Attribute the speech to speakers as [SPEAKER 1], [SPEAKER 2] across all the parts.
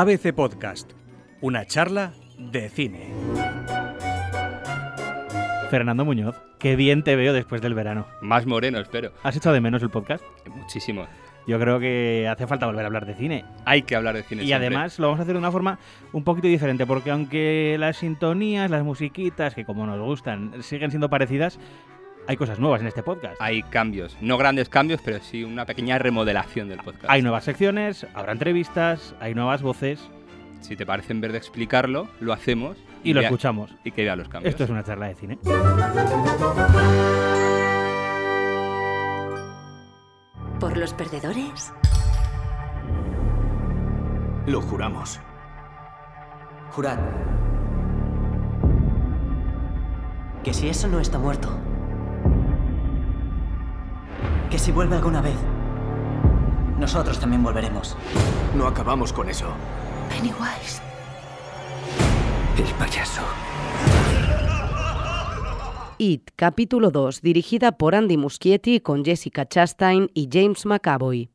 [SPEAKER 1] ABC Podcast, una charla de cine.
[SPEAKER 2] Fernando Muñoz, qué bien te veo después del verano.
[SPEAKER 3] Más moreno, espero.
[SPEAKER 2] ¿Has echado de menos el podcast?
[SPEAKER 3] Muchísimo.
[SPEAKER 2] Yo creo que hace falta volver a hablar de cine.
[SPEAKER 3] Hay que hablar de cine.
[SPEAKER 2] Y
[SPEAKER 3] siempre.
[SPEAKER 2] además lo vamos a hacer de una forma un poquito diferente, porque aunque las sintonías, las musiquitas, que como nos gustan, siguen siendo parecidas, hay cosas nuevas en este podcast.
[SPEAKER 3] hay cambios. No grandes cambios, pero sí una pequeña remodelación del podcast.
[SPEAKER 2] Hay nuevas secciones, habrá entrevistas, hay nuevas voces
[SPEAKER 3] Si te parece en vez de explicarlo, lo hacemos
[SPEAKER 2] y lo
[SPEAKER 3] vea-
[SPEAKER 2] escuchamos.
[SPEAKER 3] Y que vea los cambios.
[SPEAKER 2] Esto es una charla de cine.
[SPEAKER 4] ¿Por los perdedores?
[SPEAKER 5] Lo juramos.
[SPEAKER 6] Jurad. Que si eso no está muerto. Que si vuelve alguna vez. Nosotros también volveremos.
[SPEAKER 5] No acabamos con eso.
[SPEAKER 4] Pennywise.
[SPEAKER 5] El payaso.
[SPEAKER 7] It, capítulo 2, dirigida por Andy Muschietti con Jessica Chastain y James McAvoy.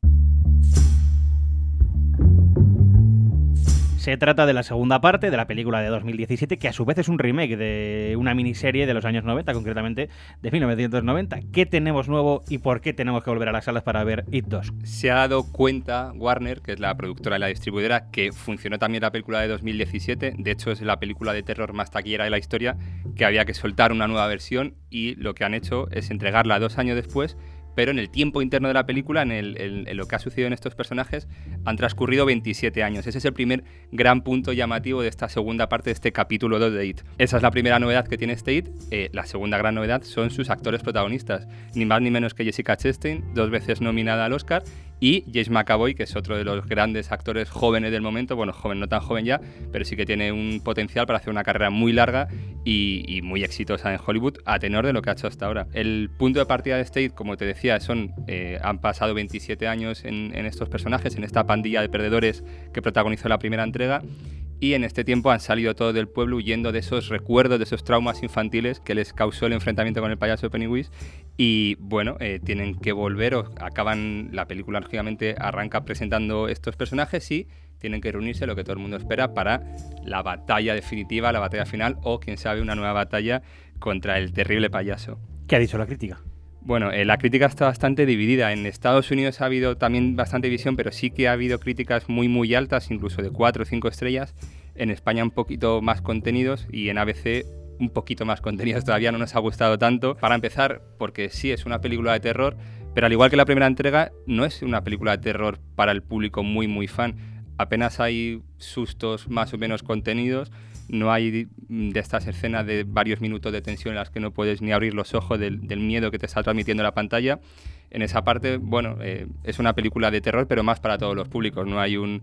[SPEAKER 2] Se trata de la segunda parte de la película de 2017, que a su vez es un remake de una miniserie de los años 90, concretamente de 1990. ¿Qué tenemos nuevo y por qué tenemos que volver a las salas para ver It 2?
[SPEAKER 3] Se ha dado cuenta Warner, que es la productora y la distribuidora, que funcionó también la película de 2017. De hecho, es la película de terror más taquillera de la historia, que había que soltar una nueva versión y lo que han hecho es entregarla dos años después. Pero en el tiempo interno de la película, en, lo que ha sucedido en estos personajes, han transcurrido 27 años. Ese es el primer gran punto llamativo de esta segunda parte de este capítulo 2 de It. Esa es la primera novedad que tiene este It. Eh, la segunda gran novedad son sus actores protagonistas. Ni más ni menos que Jessica Chastain, dos veces nominada al Oscar, y James McAvoy, que es otro de los grandes actores jóvenes del momento, bueno, joven no tan joven ya, pero sí que tiene un potencial para hacer una carrera muy larga y, muy exitosa en Hollywood a tenor de lo que ha hecho hasta ahora. El punto de partida de State, como te decía, son eh, han pasado 27 años en, en estos personajes, en esta pandilla de perdedores que protagonizó la primera entrega. Y en este tiempo han salido todos del pueblo huyendo de esos recuerdos, de esos traumas infantiles que les causó el enfrentamiento con el payaso Pennywise. Y bueno, eh, tienen que volver, o acaban, la película lógicamente arranca presentando estos personajes y tienen que reunirse, lo que todo el mundo espera, para la batalla definitiva, la batalla final o, quién sabe, una nueva batalla contra el terrible payaso.
[SPEAKER 2] ¿Qué ha dicho la crítica?
[SPEAKER 3] Bueno, eh, la crítica está bastante dividida. En Estados Unidos ha habido también bastante visión, pero sí que ha habido críticas muy, muy altas, incluso de 4 o 5 estrellas. En España un poquito más contenidos y en ABC un poquito más contenidos. Todavía no nos ha gustado tanto. Para empezar, porque sí es una película de terror, pero al igual que la primera entrega, no es una película de terror para el público muy, muy fan. Apenas hay sustos más o menos contenidos. No hay de estas escenas de varios minutos de tensión en las que no puedes ni abrir los ojos del, del miedo que te está transmitiendo la pantalla. En esa parte, bueno, eh, es una película de terror, pero más para todos los públicos. No hay un,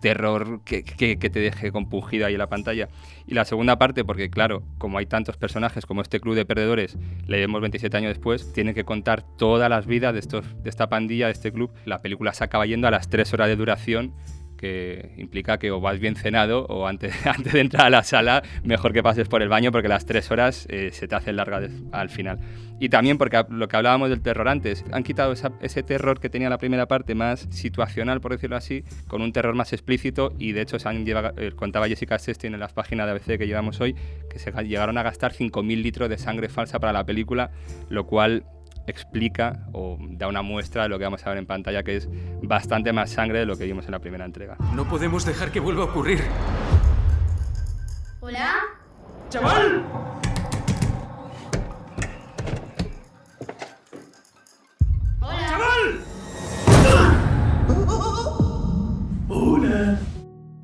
[SPEAKER 3] terror que, te deje compungido ahí en la pantalla. Y la segunda parte, porque claro, como hay tantos personajes como este club de perdedores, le vemos 27 años después, tiene que contar todas las vidas de esta pandilla, de este club. La película se acaba yendo a las 3 horas de duración que implica que o vas bien cenado o antes, antes de entrar a la sala mejor que pases por el baño porque las tres horas eh, se te hacen largas al final. Y también porque lo que hablábamos del terror antes, han quitado ese terror que tenía la primera parte más situacional, por decirlo así, con un terror más explícito y de hecho se han llevado, eh, contaba Jessica Chastain en las páginas de ABC que llevamos hoy, que se ga- llegaron a gastar 5.000 litros de sangre falsa para la película, lo cual explica o da una muestra de lo que vamos a ver en pantalla, que es bastante más sangre de lo que vimos en la primera entrega.
[SPEAKER 5] No podemos dejar que vuelva a ocurrir.
[SPEAKER 8] ¿Hola?
[SPEAKER 5] ¡Chaval!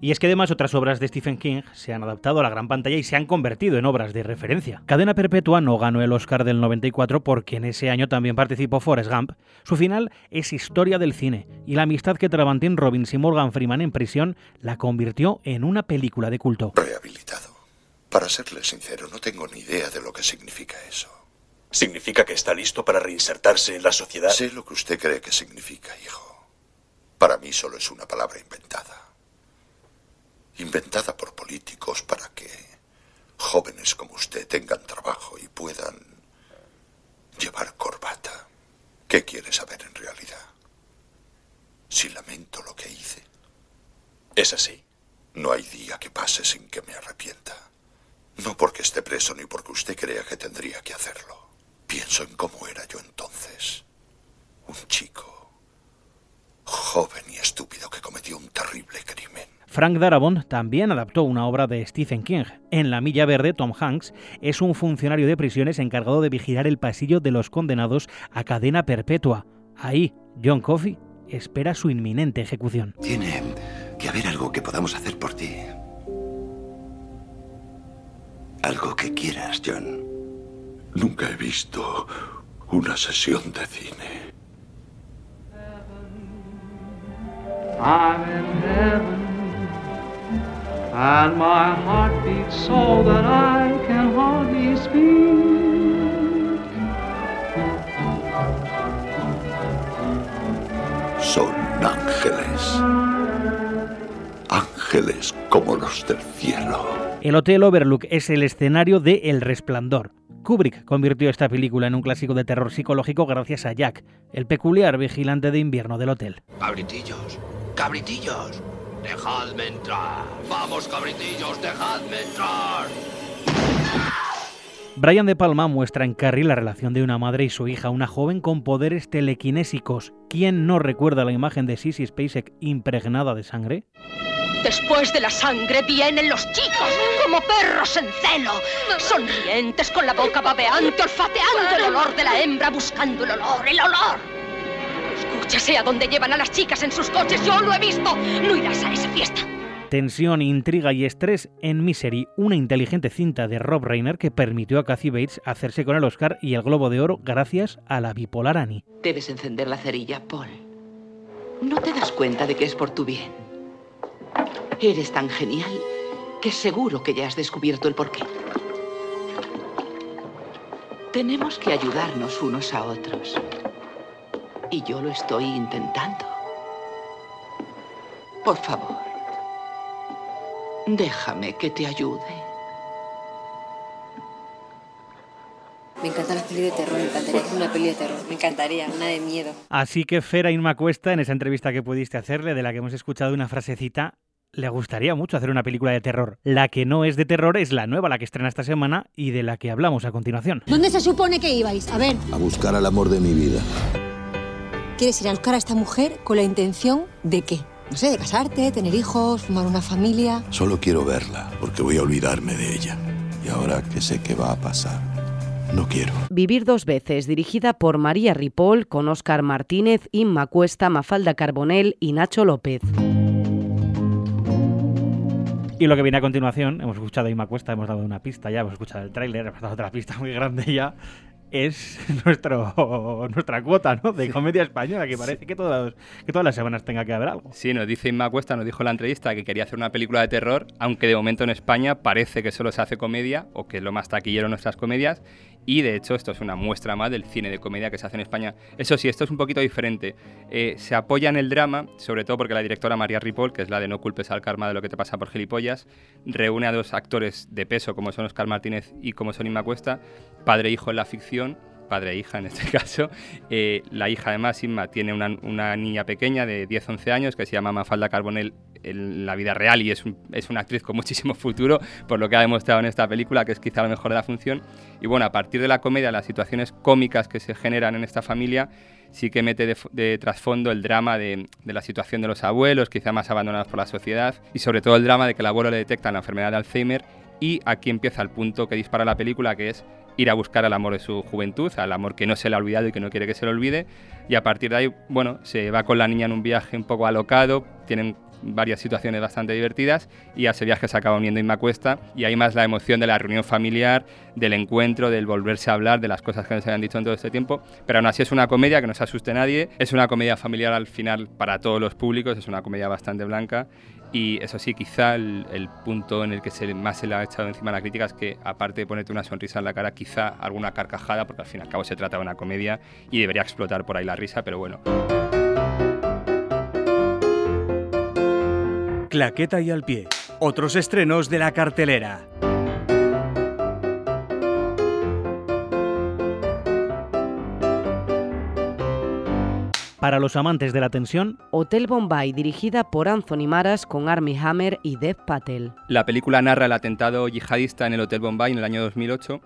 [SPEAKER 2] Y es que además otras obras de Stephen King se han adaptado a la gran pantalla y se han convertido en obras de referencia. Cadena Perpetua no ganó el Oscar del 94 porque en ese año también participó Forrest Gump. Su final es historia del cine y la amistad que traban Tim Robbins y Morgan Freeman en prisión la convirtió en una película de culto.
[SPEAKER 9] Rehabilitado. Para serle sincero, no tengo ni idea de lo que significa eso.
[SPEAKER 10] ¿Significa que está listo para reinsertarse en la sociedad?
[SPEAKER 9] Sé lo que usted cree que significa, hijo. Para mí solo es una palabra inventada. Inventada por políticos para que jóvenes como usted tengan trabajo y puedan llevar corbata. ¿Qué quiere saber en realidad? Si lamento lo que hice.
[SPEAKER 10] ¿Es así?
[SPEAKER 9] No hay día que pase sin que me arrepienta. No porque esté preso ni porque usted crea que tendría que hacerlo. Pienso en cómo era yo entonces. Un chico joven y estúpido que cometió un terrible crimen.
[SPEAKER 2] Frank Darabont también adaptó una obra de Stephen King. En La Milla Verde, Tom Hanks es un funcionario de prisiones encargado de vigilar el pasillo de los condenados a cadena perpetua. Ahí, John Coffey espera su inminente ejecución.
[SPEAKER 8] Tiene que haber algo que podamos hacer por ti. Algo que quieras, John.
[SPEAKER 9] Nunca he visto una sesión de cine.
[SPEAKER 11] I'm in heaven, and my heart beats so that I can hardly speak.
[SPEAKER 9] Son ángeles. Ángeles como los del cielo.
[SPEAKER 2] El Hotel Overlook es el escenario de El Resplandor. Kubrick convirtió esta película en un clásico de terror psicológico gracias a Jack, el peculiar vigilante de invierno del hotel.
[SPEAKER 12] Cabritillos, cabritillos, dejadme entrar. Vamos, cabritillos, dejadme entrar.
[SPEAKER 2] Brian De Palma muestra en Carrie la relación de una madre y su hija, una joven con poderes telequinésicos. ¿Quién no recuerda la imagen de Sissy Spacek impregnada de sangre?
[SPEAKER 13] Después de la sangre vienen los chicos, como perros en celo, sonrientes con la boca babeante, olfateando el olor de la hembra, buscando el olor, el olor. Escúchase a dónde llevan a las chicas en sus coches, yo lo he visto. No irás a esa fiesta.
[SPEAKER 2] Tensión, intriga y estrés en Misery, una inteligente cinta de Rob Reiner que permitió a Kathy Bates hacerse con el Oscar y el Globo de Oro gracias a la bipolar Annie.
[SPEAKER 14] Debes encender la cerilla, Paul. No te das cuenta de que es por tu bien. Eres tan genial que seguro que ya has descubierto el porqué. Tenemos que ayudarnos unos a otros. Y yo lo estoy intentando. Por favor, déjame que te ayude.
[SPEAKER 15] Me encantan las pelis de terror, me encantaría hacer una peli de terror, me encantaría, una de miedo.
[SPEAKER 2] Así que Fera Inma Cuesta, en esa entrevista que pudiste hacerle, de la que hemos escuchado una frasecita, le gustaría mucho hacer una película de terror. La que no es de terror es la nueva, la que estrena esta semana y de la que hablamos a continuación.
[SPEAKER 16] ¿Dónde se supone que ibais? A ver.
[SPEAKER 17] A buscar al amor de mi vida.
[SPEAKER 16] ¿Quieres ir a buscar a esta mujer con la intención de qué? No sé, de casarte, tener hijos, formar una familia.
[SPEAKER 17] Solo quiero verla, porque voy a olvidarme de ella. Y ahora que sé qué va a pasar, no quiero.
[SPEAKER 7] Vivir dos veces, dirigida por María Ripoll, con Óscar Martínez, Inma Cuesta, Mafalda Carbonell y Nacho López.
[SPEAKER 2] Y lo que viene a continuación, hemos escuchado a Inma Cuesta, hemos dado una pista ya, hemos escuchado el tráiler, hemos dado otra pista muy grande ya, es nuestro, nuestra cuota ¿no? de comedia española, que parece que, todas, que todas las semanas tenga que haber algo.
[SPEAKER 3] Sí, nos dice Inma Cuesta, nos dijo en la entrevista que quería hacer una película de terror, aunque de momento en España parece que solo se hace comedia, o que es lo más taquillero en nuestras comedias, y de hecho esto es una muestra más del cine de comedia que se hace en España. Eso sí, esto es un poquito diferente. Eh, se apoya en el drama, sobre todo porque la directora María Ripoll, que es la de No culpes al karma de lo que te pasa por gilipollas, reúne a dos actores de peso como son Oscar Martínez y como son Inma Cuesta, padre e hijo en la ficción, padre e hija en este caso. Eh, la hija además, Inma, tiene una, una niña pequeña de 10-11 años que se llama Mafalda Carbonell en la vida real y es, un, es, una actriz con muchísimo futuro, por lo que ha demostrado en esta película, que es quizá lo mejor de la función. Y bueno, a partir de la comedia, las situaciones cómicas que se generan en esta familia, sí que mete de, de trasfondo el drama de, de, la situación de los abuelos, quizá más abandonados por la sociedad, y sobre todo el drama de que el abuelo le detecta la enfermedad de Alzheimer. Y aquí empieza el punto que dispara la película, que es ir a buscar al amor de su juventud, al amor que no se le ha olvidado y que no quiere que se le olvide. Y a partir de ahí, bueno, se va con la niña en un viaje un poco alocado, tienen varias situaciones bastante divertidas y a ese viaje se acaba uniendo Inma Cuesta y hay más la emoción de la reunión familiar, del encuentro, del volverse a hablar de las cosas que nos habían dicho en todo este tiempo, pero aún así es una comedia que no se asuste nadie, es una comedia familiar al final para todos los públicos, es una comedia bastante blanca y eso sí, quizá el, punto en el que se, más se le ha echado encima la crítica es que, aparte de ponerte una sonrisa en la cara, quizá alguna carcajada, porque al fin y al cabo se trata de una comedia y debería explotar por ahí la risa, pero bueno.
[SPEAKER 1] Claqueta y al pie. Otros estrenos de la cartelera.
[SPEAKER 2] Para los amantes de la tensión,
[SPEAKER 7] Hotel Bombay, dirigida por Anthony Maras con Armie Hammer y Dev Patel.
[SPEAKER 3] La película narra el atentado yihadista en el Hotel Bombay en el año 2008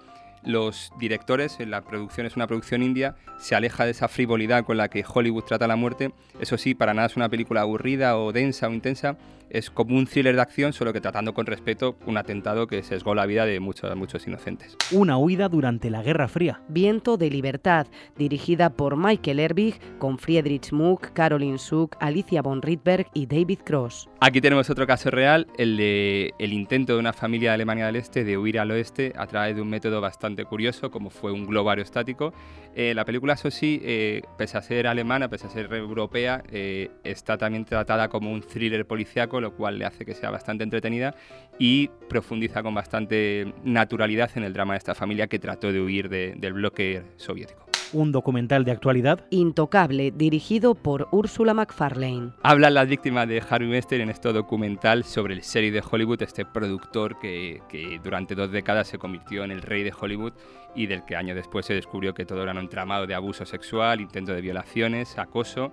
[SPEAKER 3] los directores, la producción es una producción india, se aleja de esa frivolidad con la que Hollywood trata la muerte. Eso sí, para nada es una película aburrida o densa o intensa, es como un thriller de acción, solo que tratando con respeto un atentado que sesgó la vida de muchos, muchos inocentes.
[SPEAKER 2] Una huida durante la Guerra Fría.
[SPEAKER 7] Viento de Libertad, dirigida por Michael Erbig, con Friedrich Muck, Caroline Suk, Alicia von Rydberg y David Cross.
[SPEAKER 3] Aquí tenemos otro caso real, el de el intento de una familia de Alemania del Este de huir al oeste a través de un método curioso, como fue un globo aerostático. Eh, la película, eso sí, eh, pese a ser alemana, pese a ser europea, eh, está también tratada como un thriller policiaco lo cual le hace que sea bastante entretenida y profundiza con bastante naturalidad en el drama de esta familia que trató de huir del bloque soviético
[SPEAKER 2] un documental de actualidad.
[SPEAKER 7] Intocable, dirigido por Ursula McFarlane.
[SPEAKER 3] Hablan las víctimas de Harvey Weinstein en este documental sobre el serie de Hollywood, este productor que, que, durante dos décadas se convirtió en el rey de Hollywood y del que años después se descubrió que todo era un entramado de abuso sexual, intento de violaciones, acoso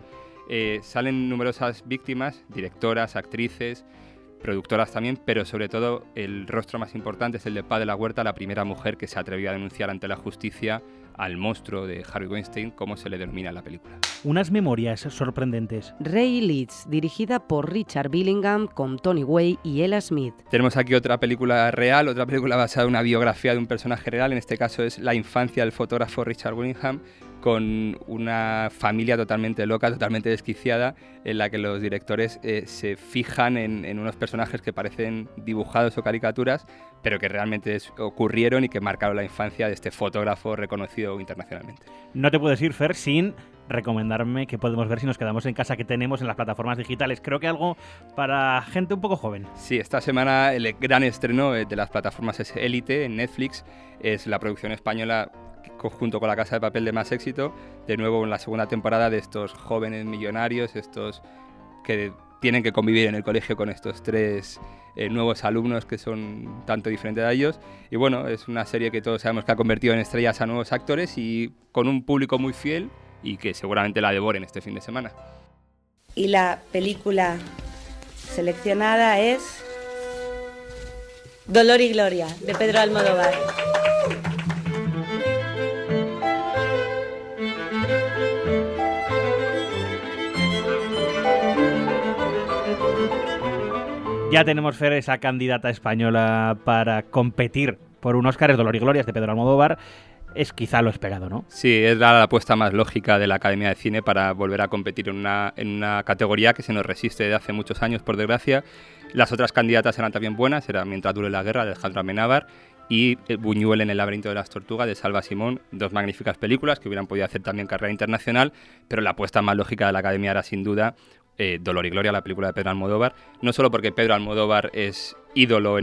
[SPEAKER 3] eh, salen numerosas víctimas, directoras, actrices, productoras también, pero sobre todo el rostro más importante es el de Paz de la Huerta, la primera mujer que se atrevió a denunciar ante la justicia al monstruo de Harvey Weinstein, como se le denomina en la película.
[SPEAKER 2] Unas memorias sorprendentes.
[SPEAKER 7] Ray Leeds, dirigida por Richard Billingham con Tony Way y Ella Smith.
[SPEAKER 3] Tenemos aquí otra película real, otra película basada en una biografía de un personaje real, en este caso es la infancia del fotógrafo Richard Billingham, con una familia totalmente loca, totalmente desquiciada, en la que los directores eh, se fijan en, unos personajes que parecen dibujados o caricaturas, pero que realmente ocurrieron y que marcaron la infancia de este fotógrafo reconocido internacionalmente.
[SPEAKER 2] No te puedes ir, Fer, sin recomendarme que podemos ver si nos quedamos en casa que tenemos en las plataformas digitales. Creo que algo para gente un poco joven.
[SPEAKER 3] Sí, esta semana el gran estreno de las plataformas es Elite en Netflix. Es la producción española junto con La Casa de Papel de más éxito, de nuevo en la segunda temporada de estos jóvenes millonarios, estos que tienen que convivir en el colegio con estos tres eh, nuevos alumnos que son tanto diferentes a ellos. Y bueno, es una serie que todos sabemos que ha convertido en estrellas a nuevos actores y con un público muy fiel y que seguramente la devoren este fin de semana.
[SPEAKER 18] Y la película seleccionada es Dolor y Gloria, de Pedro Almodóvar.
[SPEAKER 2] Ya tenemos, Fer, esa candidata española para competir por un Oscar, es Dolor y Glorias de Pedro Almodóvar. Es quizá lo esperado, ¿no?
[SPEAKER 3] Sí, es la apuesta más lógica de la Academia de Cine para volver a competir en una, en una categoría que se nos resiste desde hace muchos años, por desgracia. Las otras candidatas eran también buenas, era Mientras dure la guerra de Alejandro Amenábar y Buñuel en el laberinto de las tortugas de Salva Simón, dos magníficas películas que hubieran podido hacer también carrera internacional, pero la apuesta más lógica de la Academia era sin duda eh, Dolor y Gloria, la película de Pedro Almodóvar, no solo porque Pedro Almodóvar es ídolo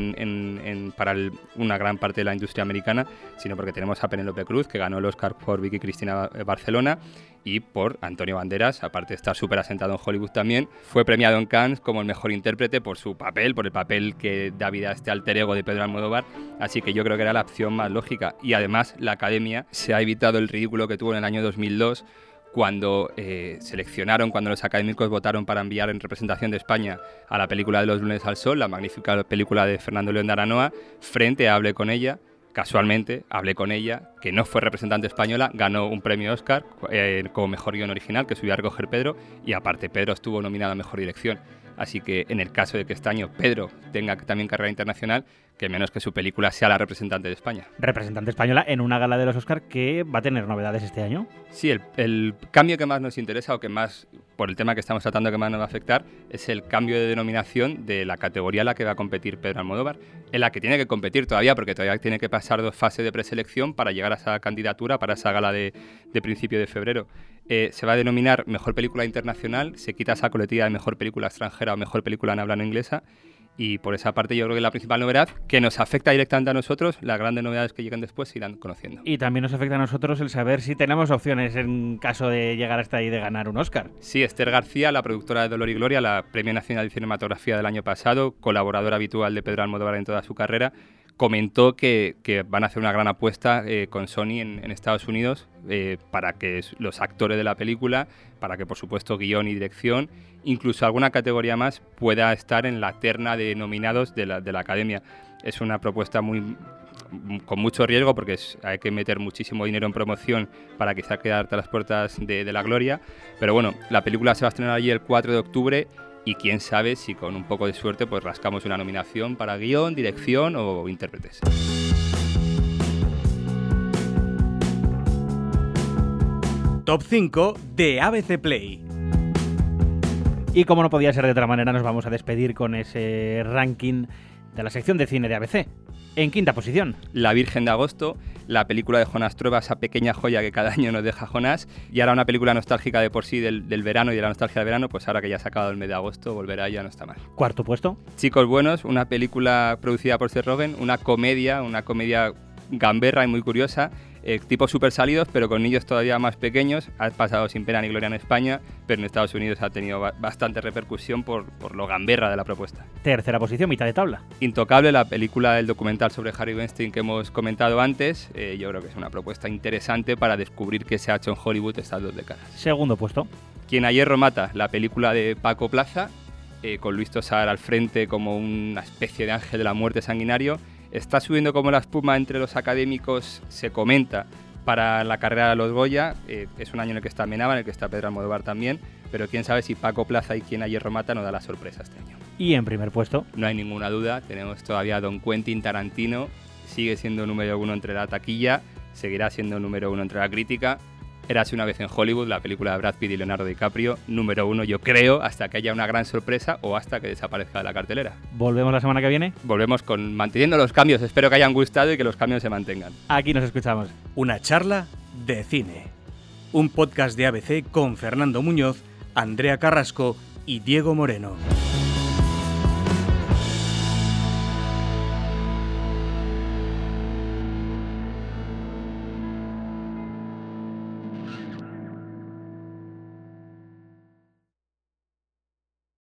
[SPEAKER 3] para una gran parte de la industria americana, sino porque tenemos a Penélope Cruz, que ganó el Oscar por Vicky Cristina Barcelona, y por Antonio Banderas, aparte de estar súper asentado en Hollywood también, fue premiado en Cannes como el mejor intérprete por su papel, por el papel que da vida a este alter ego de Pedro Almodóvar, así que yo creo que era la opción más lógica. Y además la Academia se ha evitado el ridículo que tuvo en el año 2002 cuando eh, seleccionaron, cuando los académicos votaron para enviar en representación de España a la película de los lunes al sol, la magnífica película de Fernando León de Aranoa, frente a Hablé con ella, casualmente hablé con ella, que no fue representante española, ganó un premio Oscar eh, como mejor guion original, que subió a recoger Pedro, y aparte Pedro estuvo nominado a mejor dirección. Así que en el caso de que este año Pedro tenga también carrera internacional, que menos que su película sea la representante de España.
[SPEAKER 2] Representante española en una gala de los Oscar que va a tener novedades este año.
[SPEAKER 3] Sí, el, cambio que más nos interesa o que más, por el tema que estamos tratando, que más nos va a afectar, es el cambio de denominación de la categoría en la que va a competir Pedro Almodóvar, en la que tiene que competir todavía, porque todavía tiene que pasar dos fases de preselección para llegar a esa candidatura, para esa gala de, principio de febrero. Eh, se va a denominar Mejor Película Internacional, se quita esa coletilla de Mejor Película Extranjera o Mejor Película en habla no inglesa y por esa parte yo creo que la principal novedad que nos afecta directamente a nosotros, las grandes novedades que lleguen después se irán conociendo.
[SPEAKER 2] Y también nos afecta a nosotros el saber si tenemos opciones en caso de llegar hasta ahí de ganar un Oscar.
[SPEAKER 3] Sí, Esther García, la productora de Dolor y Gloria, la Premio Nacional de Cinematografía del año pasado, colaboradora habitual de Pedro Almodóvar en toda su carrera, comentó que, van a hacer una gran apuesta eh, con Sony en, Estados Unidos eh, para que los actores de la película, para que por supuesto guion y dirección, incluso alguna categoría más, pueda estar en la terna de nominados de la, de la Academia. Es una propuesta muy con mucho riesgo porque hay que meter muchísimo dinero en promoción para quizá quedarte a las puertas de, de la gloria. Pero bueno, la película se va a estrenar allí el 4 de octubre y quién sabe si con un poco de suerte pues rascamos una nominación para guion, dirección o intérpretes.
[SPEAKER 1] Top 5 de ABC Play.
[SPEAKER 2] Y como no podía ser de otra manera, nos vamos a despedir con ese ranking de la sección de cine de ABC. En quinta posición.
[SPEAKER 3] La Virgen de Agosto, la película de Jonas Trueba, esa pequeña joya que cada año nos deja Jonas, y ahora una película nostálgica de por sí del, del verano y de la nostalgia del verano, pues ahora que ya se ha acabado el mes de agosto, volverá ya no está mal.
[SPEAKER 2] Cuarto puesto.
[SPEAKER 3] Chicos Buenos, una película producida por Seth Rogen, una comedia, una comedia gamberra y muy curiosa, eh, tipos súper salidos, pero con niños todavía más pequeños. Ha pasado sin pena ni gloria en España, pero en Estados Unidos ha tenido ba- bastante repercusión por, por lo gamberra de la propuesta.
[SPEAKER 2] Tercera posición, mitad de tabla.
[SPEAKER 3] Intocable, la película del documental sobre Harry Weinstein que hemos comentado antes, eh, yo creo que es una propuesta interesante para descubrir qué se ha hecho en Hollywood estas dos décadas.
[SPEAKER 2] Segundo puesto.
[SPEAKER 3] Quien a hierro mata, la película de Paco Plaza, eh, con Luis Tosar al frente como una especie de ángel de la muerte sanguinario, está subiendo como la espuma entre los académicos, se comenta, para la carrera de los Goya. Eh, es un año en el que está Menaba, en el que está Pedro Almodóvar también, pero quién sabe si Paco Plaza y quien a hierro mata nos da la sorpresa este año.
[SPEAKER 2] Y en primer puesto.
[SPEAKER 3] No hay ninguna duda, tenemos todavía a Don Quentin Tarantino, sigue siendo número uno entre la taquilla, seguirá siendo número uno entre la crítica. Érase una vez en Hollywood, la película de Brad Pitt y Leonardo DiCaprio, número uno yo creo, hasta que haya una gran sorpresa o hasta que desaparezca de la cartelera.
[SPEAKER 2] Volvemos la semana que viene.
[SPEAKER 3] Volvemos con manteniendo los cambios, espero que hayan gustado y que los cambios se mantengan.
[SPEAKER 2] Aquí nos escuchamos.
[SPEAKER 1] Una charla de cine. Un podcast de ABC con Fernando Muñoz, Andrea Carrasco y Diego Moreno.